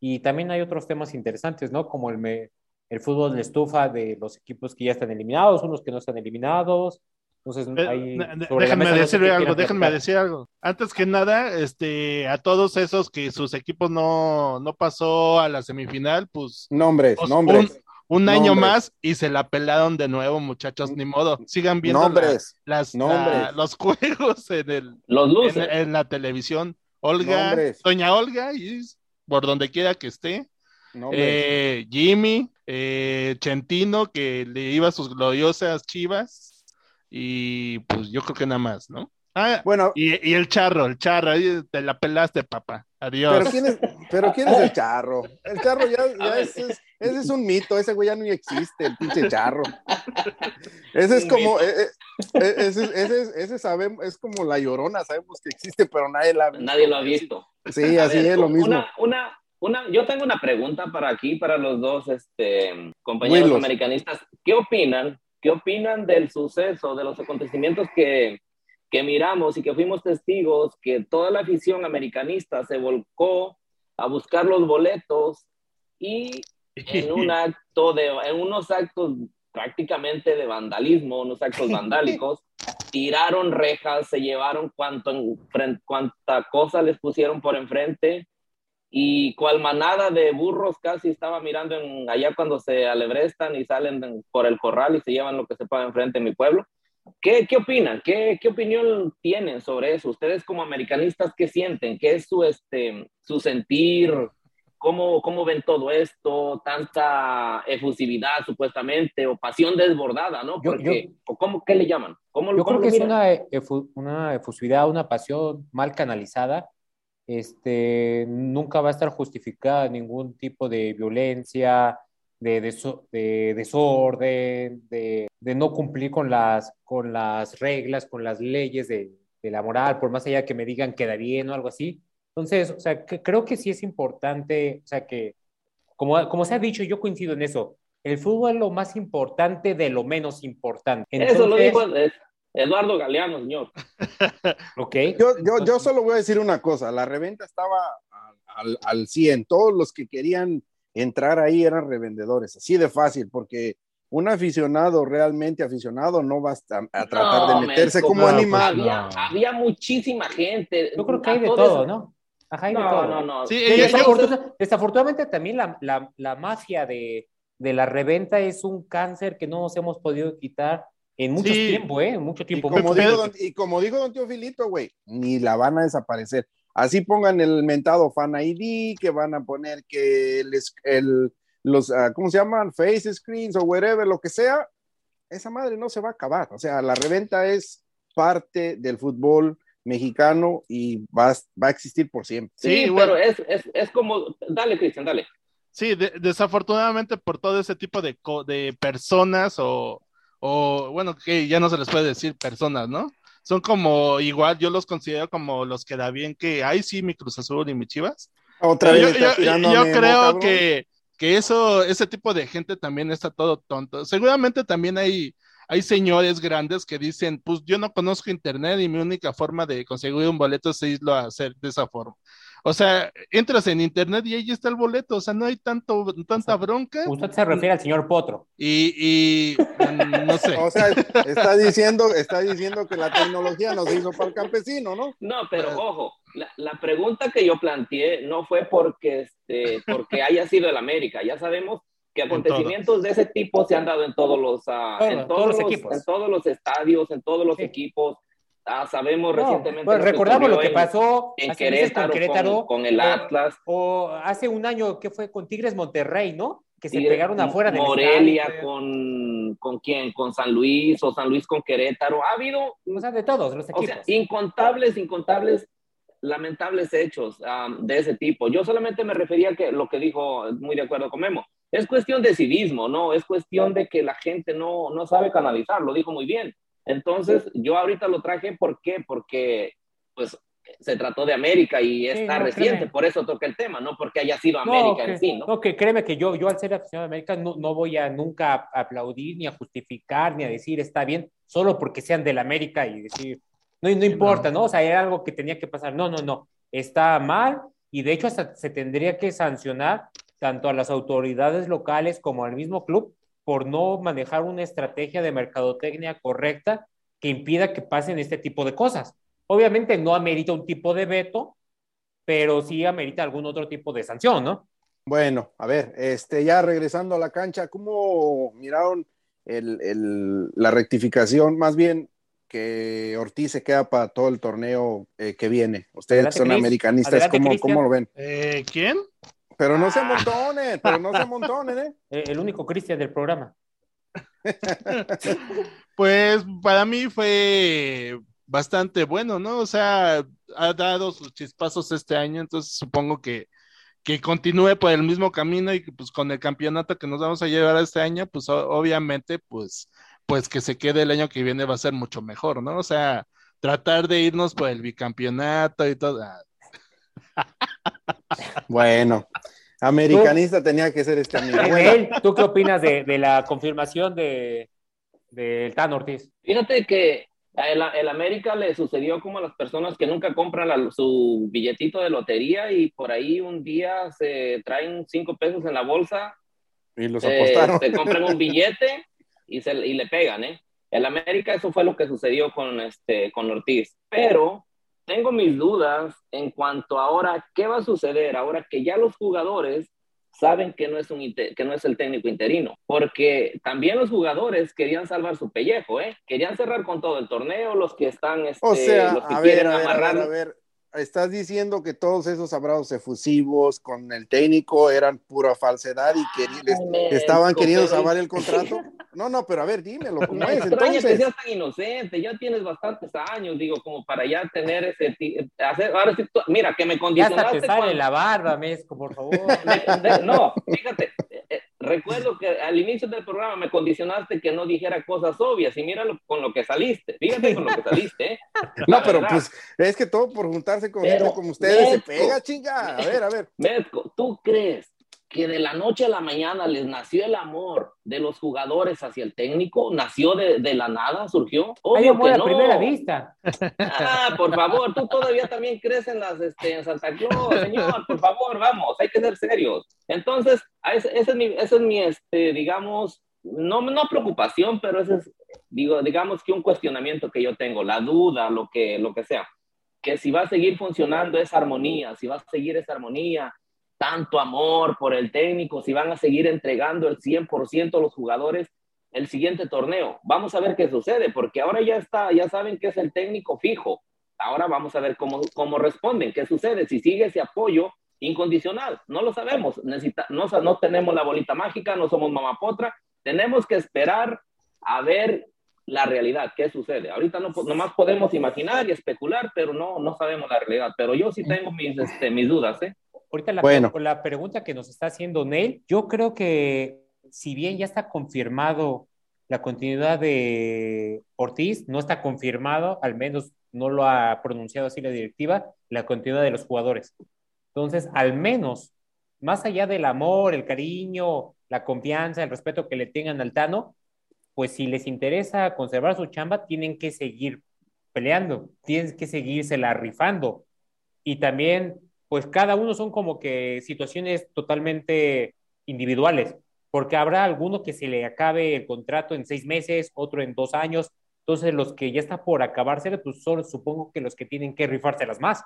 y también hay otros temas interesantes, ¿no? Como el, me- el fútbol de estufa de los equipos que ya están eliminados, unos que no están eliminados. Entonces, Eh, ahí déjenme no decirle qué algo, déjenme decir algo. Antes que nada, este, a todos esos que sus equipos no, no pasó a la semifinal, pues Nombres, Pues, nombres, un año más y se la pelaron de nuevo, muchachos, ni modo. Sigan viendo la- nombres, las, nombres. la- los juegos en, el, Los en, luces. en la televisión. Olga, Nombres. doña Olga, y por donde quiera que esté. nombres. Eh, Jimmy, eh, Chentino, que le iba a sus gloriosas chivas. Y pues yo creo que nada más, ¿no? Ah, bueno, y, y el charro, el charro, ahí te la pelaste, papá. Adiós. Pero quién, es, pero ¿quién es el charro? El charro ya, ya es, es- ese es un mito, ese güey ya no existe, el pinche charro. Ese es como, eh, eh, eh, ese, ese, ese sabemos, es como la llorona, sabemos que existe, pero nadie la ha visto. Nadie lo ha visto. Sí, A así ver, es lo mismo. Una, una, una, yo tengo una pregunta para aquí, para los dos este, compañeros Willos. americanistas. ¿Qué opinan? ¿Qué opinan del suceso, de los acontecimientos que, que miramos y que fuimos testigos, que toda la afición americanista se volcó a buscar los boletos y en un acto de, en unos actos prácticamente de vandalismo, unos actos vandálicos, tiraron rejas, se llevaron cuanto, cuanta cosa les pusieron por enfrente y cual manada de burros casi estaba mirando en, allá cuando se alebrestan y salen de- por el corral y se llevan lo que se pueda enfrente en mi pueblo. ¿Qué, qué opinan? ¿Qué, ¿Qué opinión tienen sobre eso? Ustedes como americanistas, ¿qué sienten? ¿Qué es su, este, su sentir? ¿Cómo, ¿Cómo ven todo esto? Tanta efusividad supuestamente o pasión desbordada, ¿no? Yo- Porque, ¿o cómo, ¿Qué le llaman? ¿Cómo, Yo cómo creo que lo es miran? una, efu- una efusividad, una pasión mal canalizada. Este, nunca va a estar justificada ningún tipo de violencia, de, deso- de desorden, de, de no cumplir con las, con las reglas, con las leyes de, de la moral, por más allá que me digan queda bien o algo así. Entonces, o sea, que creo que sí es importante, o sea, que como, como se ha dicho, yo coincido en eso. El fútbol es lo más importante de lo menos importante. Eso lo Entonces, dijo Eduardo Galeano, señor. Ok. Yo, yo, yo solo voy a decir una cosa, la reventa estaba al, al, al 100, todos los que querían entrar ahí eran revendedores, así de fácil, porque un aficionado realmente aficionado no va a, a tratar No, de meterse Menco, como no, pues, animal. Había, No. había muchísima gente. Yo creo que hay de todo, ¿no? Ajá, hay de No, todo. no, no. Sí, Y desafortuna- desafortunadamente también la, la, la mafia de, de la reventa es un cáncer que no nos hemos podido quitar en mucho Sí. tiempo, ¿eh? En mucho Y tiempo. como, mucho dijo tiempo. don, y como dijo don Teofilito, güey, ni la van a desaparecer. Así pongan el mentado Fan ID, que van a poner que el, el- los, ah, ¿cómo se llaman? Face screens o whatever, lo que sea. esa madre no se va a acabar. O sea, la reventa es parte del fútbol mexicano y va, va a existir por siempre. Sí, pero es, es, es, como, dale, Cristian, dale. Sí, desafortunadamente por todo ese tipo de, de personas o, o, bueno, que ya no se les puede decir personas, ¿no? Son como, igual yo los considero como los que da bien que, hay sí, mi Cruz Azul y mi Chivas. Otra vez. Yo, yo, creo que, que eso, ese tipo de gente también está todo tonto. Seguramente también hay hay señores grandes que dicen, pues yo no conozco internet y mi única forma de conseguir un boleto es irlo a hacer de esa forma. O sea, entras en internet y ahí está el boleto, o sea, no hay tanto, tanta bronca. Usted se refiere al señor Potro. Y, y mm, no sé. O sea, está diciendo, está diciendo que la tecnología nos hizo para el campesino, ¿no? No, pero ojo, la, la, pregunta que yo planteé no fue porque, este, porque haya sido el América, ya sabemos que acontecimientos de ese tipo se han dado en todos los, uh, en todos, los, equipos. en todos los estadios, en todos los equipos. Ah, sabemos recientemente. Pues, recordamos lo que pasó en Querétaro, con, Querétaro con, el Atlas. O, hace un año que fue con Tigres Monterrey, ¿no? Que se pegaron afuera de Morelia con, con quién, con San Luis o San Luis con Querétaro. Ha habido. O sea, de todos los equipos. O sea, incontables, incontables lamentables hechos um, de ese tipo. Yo solamente me refería a que lo que dijo, muy de acuerdo con Memo, es cuestión de civismo, ¿no? Es cuestión de que la gente no, no sabe canalizar, lo dijo muy bien. Entonces, yo ahorita lo traje, ¿por qué? Porque, pues, se trató de América y está reciente, por eso toca el tema, no porque haya sido América en sí, ¿no? No, que créeme que yo, yo al ser aficionado a América no, no voy a nunca aplaudir, ni a justificar, ni a decir está bien, solo porque sean del América y decir, no, no importa, ¿no? O sea, era algo que tenía que pasar. No, no, no. Está mal y de hecho hasta se tendría que sancionar tanto a las autoridades locales como al mismo club por no manejar una estrategia de mercadotecnia correcta que impida que pasen este tipo de cosas. Obviamente no amerita un tipo de veto, pero sí amerita algún otro tipo de sanción, ¿no? Bueno, a ver, este, ya regresando a la cancha, ¿cómo miraron el, el, la rectificación? Más bien, que Ortiz se queda para todo el torneo eh, que viene. Ustedes son americanistas, ¿cómo, lo ven? Eh, ¿Quién? Pero no se ah. montones, pero no se montones, ¿eh? ¿eh? El único Cristian del programa. pues para mí fue bastante bueno, ¿no? O sea, ha dado sus chispazos este año, entonces supongo que, que continúe por el mismo camino y que pues con el campeonato que nos vamos a llevar este año, pues obviamente, pues pues que se quede el año que viene va a ser mucho mejor, ¿no? O sea, tratar de irnos por el bicampeonato y todo. Ah. Bueno, americanista tenía que ser este amigo. ¿tú qué opinas de, la confirmación de, de Tan Ortiz? Fíjate que el, el, América le sucedió como a las personas que nunca compran su billetito de lotería y por ahí un día se traen cinco pesos en la bolsa. Y los apostaron. Se compran un billete y, se, y le pegan, ¿eh? El América eso fue lo que sucedió con, este, con Ortiz, pero tengo mis dudas en cuanto a ahora qué va a suceder ahora que ya los jugadores saben que no es un que no es el técnico interino, porque también los jugadores querían salvar su pellejo, ¿eh? Querían cerrar con todo el torneo, los que están este, o sea, los que quieren amarrar. a ver, estás diciendo que todos esos abrazos efusivos con el técnico eran pura falsedad y que estaban queriendo salvar el contrato. No, no, pero a ver, dímelo, ¿cómo es? Entonces... que seas tan inocente, ya tienes bastantes años, digo, como para ya tener ese... Hacer, ahora sí, mira, que me condicionaste... Ya te sale la barba, Mesco, por favor. no, fíjate, recuerdo que al inicio del programa me condicionaste que no dijera cosas obvias y míralo con lo que saliste, fíjate con lo que saliste. ¿eh? No, pero pues es que todo por juntarse con gente como ustedes se pega, chinga. A ver, a ver. Mesco, ¿tú crees que de la noche a la mañana les nació el amor de los jugadores hacia el técnico? ¿Nació de, de la nada? ¿Surgió? Obvio que no. primera vista. Ah, por favor, tú todavía también crees en, las, este, en Santa Claus, señor, por favor, vamos, hay que ser serios. Entonces, ese, ese es mi, ese es mi este, digamos, no, no preocupación, pero ese es, digo, digamos que un cuestionamiento que yo tengo, la duda, lo que, lo que sea, que si va a seguir funcionando esa armonía, si va a seguir esa armonía, tanto amor por el técnico, si van a seguir entregando el 100% a los jugadores el siguiente torneo. Vamos a ver qué sucede, porque ahora ya está, ya saben que es el técnico fijo. Ahora vamos a ver cómo, cómo responden, qué sucede, si sigue ese apoyo incondicional. No lo sabemos, Necesita, no, no tenemos la bolita mágica, no somos mamapotra, tenemos que esperar a ver la realidad, qué sucede. Ahorita no, nomás podemos imaginar y especular, pero no, no sabemos la realidad. Pero yo sí tengo mis, este, mis dudas, ¿eh? Ahorita la, bueno. la pregunta que nos está haciendo Neil, yo creo que si bien ya está confirmado la continuidad de Ortiz, no está confirmado, al menos no lo ha pronunciado así la directiva, la continuidad de los jugadores. Entonces, al menos, más allá del amor, el cariño, la confianza, el respeto que le tengan al Tano, pues si les interesa conservar su chamba, tienen que seguir peleando, tienen que seguirse la rifando. Y también, pues cada uno son como que situaciones totalmente individuales, porque habrá alguno que se le acabe el contrato en seis meses, otro en dos años. Entonces, los que ya está por acabarse, pues son supongo que los que tienen que rifárselas más.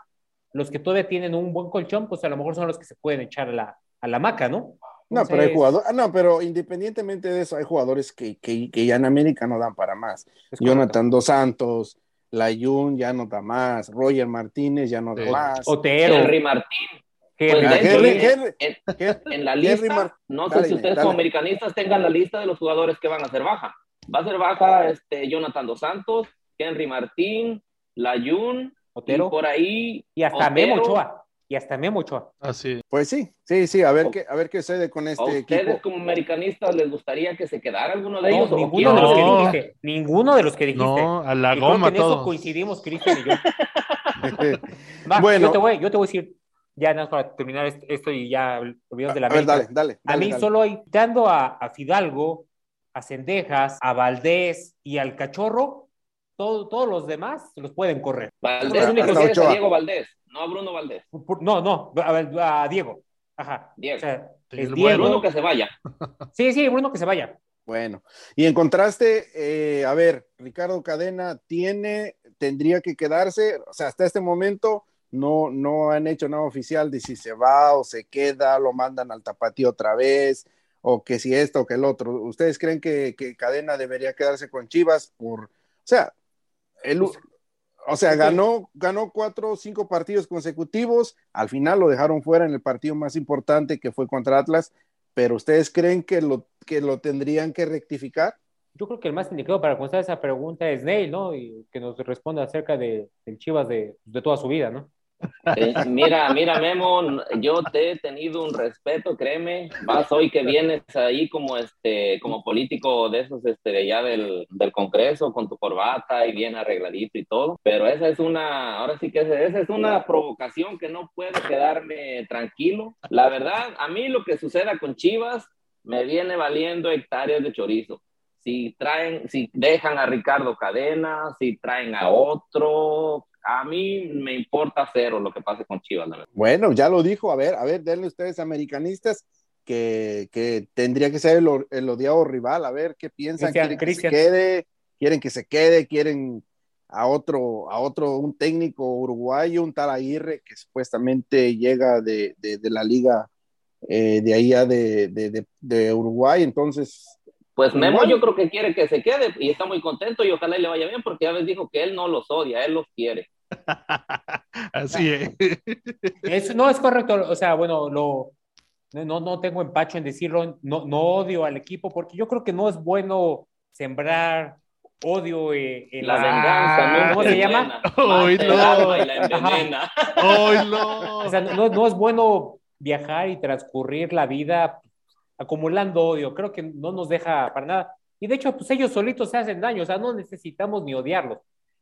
Los que todavía tienen un buen colchón, pues a lo mejor son los que se pueden echar a la, a la maca, ¿no? No, pero hay jugadores, ah, no, pero independientemente de eso, hay jugadores que, que, que ya en América no dan para más. Jonathan Dos Santos, Layun ya no da más, Roger Martínez ya no da más. Otero. Henry Martín. Pues en, la lista, no sé si ustedes como americanistas tengan la lista de los jugadores que van a ser baja. Va a ser baja este, Jonathan Dos Santos, Henry Martín, Layun, Otero. Y por ahí. Y hasta Memo Ochoa y hasta Memo Ochoa. Así. Pues sí, sí, sí, a ver qué, a ver qué sucede con este ¿A ustedes como americanistas les gustaría que se quedara alguno de ellos? ninguno de los que dijiste, ninguno de los que dijiste. No, a la goma creo que en eso coincidimos Cristian y yo. bueno, yo te, voy, yo te voy a decir, ya nada para terminar esto y ya olvidamos de la a dale, dale, A mí solo hay, dando a, a Fidalgo, a Cendejas, a Valdés y al Cachorro, todo, todos los demás los pueden correr. Valdés, único Diego Valdés. No a Bruno Valdés. No, no, a, Diego. Ajá. Diego. O sea, es Diego. Bruno que se vaya. Sí, sí, Bruno que se vaya. Bueno, y en contraste, eh, a ver, Ricardo Cadena tiene, tendría que quedarse, o sea, hasta este momento no, no han hecho nada oficial de si se va o se queda, lo mandan al tapatío otra vez, o que si esto o que el otro. ¿Ustedes creen que, que Cadena debería quedarse con Chivas por, o sea, el, pues, o sea, ganó, ganó cuatro o cinco partidos consecutivos, al final lo dejaron fuera en el partido más importante que fue contra Atlas, pero ¿ustedes creen que lo, que lo tendrían que rectificar? Yo creo que el más indicado para contestar esa pregunta es Neil, ¿no? Y que nos responda acerca de, del Chivas de, de toda su vida, ¿no? Eh, mira, mira, Memo, yo te he tenido un respeto, créeme. Vas hoy que vienes ahí como este, como político de esos, este, de allá del, del Congreso, con tu corbata y bien arregladito y todo. Pero esa es una, ahora sí que esa es una provocación que no puedo quedarme tranquilo. La verdad, a mí lo que suceda con Chivas me viene valiendo hectáreas de chorizo si traen, si dejan a Ricardo Cadena, si traen a otro, a mí me importa cero lo que pase con Chivas. Bueno, ya lo dijo, a ver, a ver, denle ustedes americanistas que, que tendría que ser el, odiado rival, a ver qué piensan, quieren que se quede, quieren que se quede, quieren a otro, a otro, un técnico uruguayo, un tal Aguirre, que supuestamente llega de, de, la liga eh, de ahí de, de, de, Uruguay, entonces pues Memo yo creo que quiere que se quede y está muy contento y ojalá le vaya bien porque ya les dijo que él no los odia, él los quiere. Así es. no es correcto, o sea, bueno, lo, no, no tengo empacho en decirlo, no, no odio al equipo porque yo creo que no es bueno sembrar odio eh, en la, venganza, ¿cómo se llama? O sea, no, no es bueno viajar y transcurrir la vida acumulando odio. Creo que no nos deja para nada. Y de hecho, pues ellos solitos se hacen daño, o sea, no necesitamos ni odiarlos.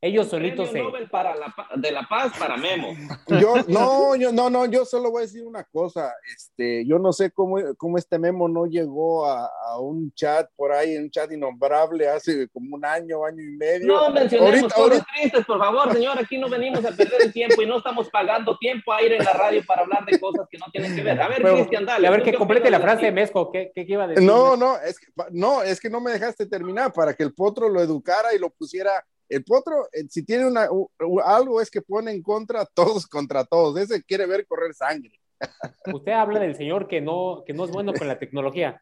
Ellos solitos se... Nobel para la, de la paz para Memo. Yo, no, yo, no, no, yo solo voy a decir una cosa. Este, yo no sé cómo, cómo este Memo no llegó a, a un chat por ahí, un chat innombrable hace como un año, año y medio. No mencionemos cosas tristes, por favor, señor. Aquí no venimos a perder el tiempo y no estamos pagando tiempo a ir en la radio para hablar de cosas que no tienen que ver. A ver, Cristian, dale. A ver, que complete la frase de Mezco. ¿Qué, ¿Qué, iba a decir? No, no es, que, no, es que no me dejaste terminar para que el potro lo educara y lo pusiera el potro, eh, si tiene una, algo es que pone en contra todos contra todos. Ese quiere ver correr sangre. Usted habla del señor que no, que no es bueno con la tecnología.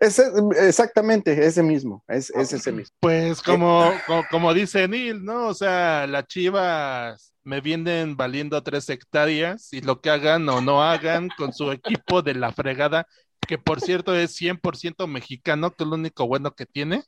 exactamente, ese mismo, es, ese mismo. Pues como, como, dice Neil, ¿no? O sea, las chivas me vienen valiendo tres hectáreas y lo que hagan o no hagan con su equipo de la fregada, que por cierto es 100% mexicano, que es lo único bueno que tiene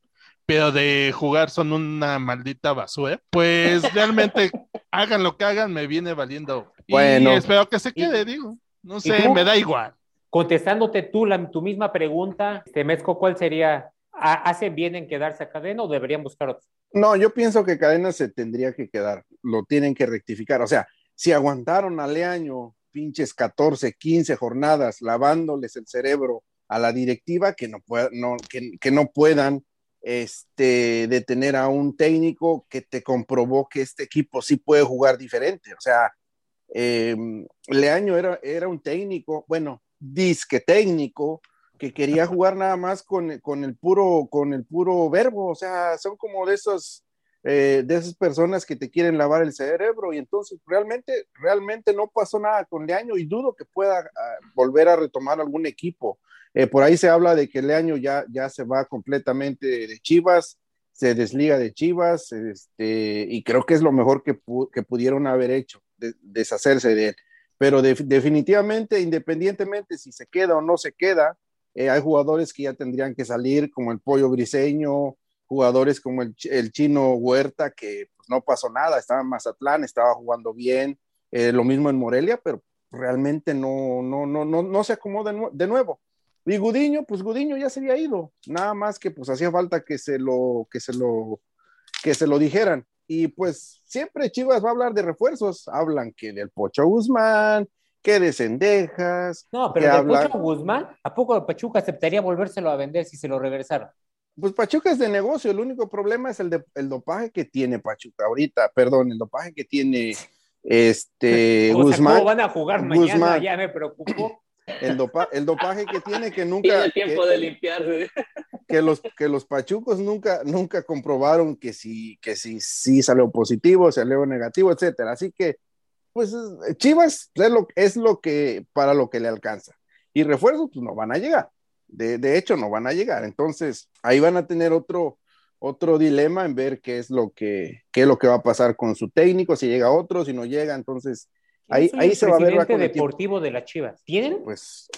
pero de jugar son una maldita basura, pues realmente hagan lo que hagan, me viene valiendo. Bueno. Y espero que se quede, digo. No sé, me da igual. Contestándote tú la, tu misma pregunta, este Mezco, ¿cuál sería? ¿Hacen bien en quedarse a cadena o deberían buscar otro? No, yo pienso que cadena se tendría que quedar, lo tienen que rectificar. O sea, si aguantaron a Leaño pinches 14, 15 jornadas lavándoles el cerebro a la directiva, que no, no, que, no puedan este, detener a un técnico que te comprobó que este equipo sí puede jugar diferente. O sea, em, Leaño era, era un técnico, bueno, disque técnico, que quería jugar nada más con, el puro, con el puro verbo, o sea, son como de esos, eh, de esas personas que te quieren lavar el cerebro y entonces realmente, realmente no pasó nada con Leaño y dudo que pueda ah, volver a retomar algún equipo. Eh, por ahí se habla de que Leaño ya, ya se va completamente de Chivas, se desliga de Chivas, este, y creo que es lo mejor que, que pudieron haber hecho, deshacerse de él. Pero definitivamente, independientemente si se queda o no se queda, eh, hay jugadores que ya tendrían que salir, como el Pollo Briseño, jugadores como el, chino Huerta, que pues, no pasó nada, estaba en Mazatlán, estaba jugando bien, eh, lo mismo en Morelia, pero realmente no, no, no, no, no se acomoda de nuevo. Y Gudiño, pues Gudiño ya se había ido, nada más que pues hacía falta que se lo, que se lo, que se lo dijeran. Y pues siempre Chivas va a hablar de refuerzos, hablan que del Pocho Guzmán, que de Cendejas. No, pero de Pocho Guzmán, ¿a poco Pachuca aceptaría volvérselo a vender si se lo regresaron? Pues Pachuca es de negocio, el único problema es el, de, el dopaje que tiene Pachuca ahorita, perdón, el dopaje que tiene este Guzmán. ¿Cómo van a jugar mañana? Ya me preocupo. El, el dopaje que tiene que nunca. Tiene tiempo de limpiarse. Que los, que los pachucos nunca, nunca comprobaron que si, que si, si salió positivo, salió negativo, etcétera. Así que pues Chivas es lo, es lo que, para lo que le alcanza. Y refuerzos, pues no van a llegar. De, hecho, no van a llegar. Entonces, ahí van a tener otro, otro dilema en ver qué es lo que, qué es lo que va a pasar con su técnico, si llega otro, si no llega, entonces ahí, ahí se va a ver. La deportivo de las Chivas, ¿tienen? Pues,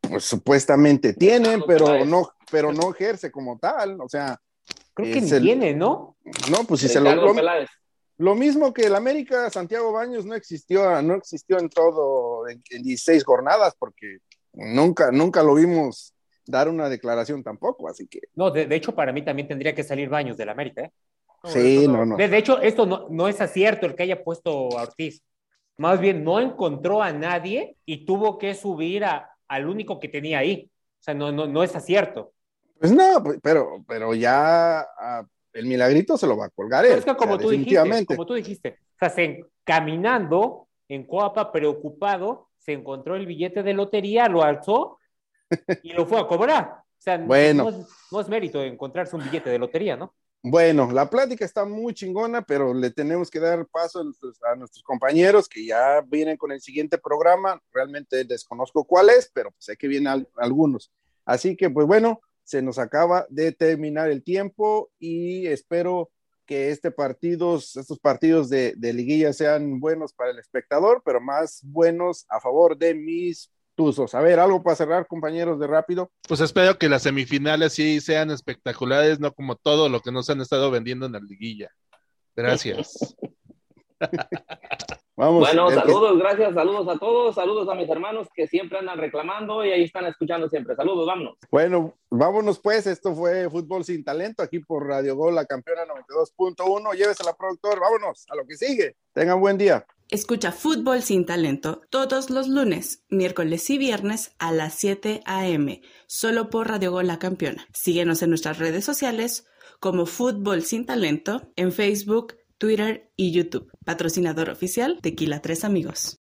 pues supuestamente tienen, pero no, pero no ejerce como tal, o sea. Creo que ni tiene, ¿no? No, pues si se lo, lo mismo que el América, Santiago Baños no existió, no existió en todo, en, 16 jornadas, porque nunca, nunca lo vimos dar una declaración tampoco, así que. No, de, hecho, para mí también tendría que salir Baños del América, ¿eh? sí, no, no. De, hecho, esto no, no es acierto el que haya puesto a Ortiz. Más bien, no encontró a nadie y tuvo que subir a, al único que tenía ahí. O sea, no, no, no es acierto. Pues no, pero, pero ya el milagrito se lo va a colgar él. Es que como, tú dijiste, como tú dijiste, o sea, caminando en Coapa, preocupado, se encontró el billete de lotería, lo alzó y lo fue a cobrar. O sea, bueno. no, es, mérito encontrarse un billete de lotería, ¿no? Bueno, la plática está muy chingona, pero le tenemos que dar paso a nuestros compañeros que ya vienen con el siguiente programa. Realmente desconozco cuál es, pero sé que vienen algunos. Así que, pues bueno, se nos acaba de terminar el tiempo y espero que este partido, estos partidos de, liguilla sean buenos para el espectador, pero más buenos a favor de mis tuzos. A ver, algo para cerrar, compañeros de rápido. Pues espero que las semifinales sí sean espectaculares, no como todo lo que nos han estado vendiendo en la liguilla. Gracias. bueno, saludos, gracias, saludos a todos, saludos a mis hermanos que siempre andan reclamando y ahí están escuchando siempre. Saludos, vámonos. Bueno, vámonos pues, esto fue Fútbol sin Talento aquí por Radio Gol, la campeona 92.1. Llévesela, productor, vámonos a lo que sigue. Tengan buen día. Escucha Fútbol sin Talento todos los lunes, miércoles y viernes a las 7 a.m. solo por Radio Gol, la campeona. Síguenos en nuestras redes sociales como Fútbol sin Talento en Facebook, Twitter y YouTube. Patrocinador oficial Tequila Tres Amigos.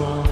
fall.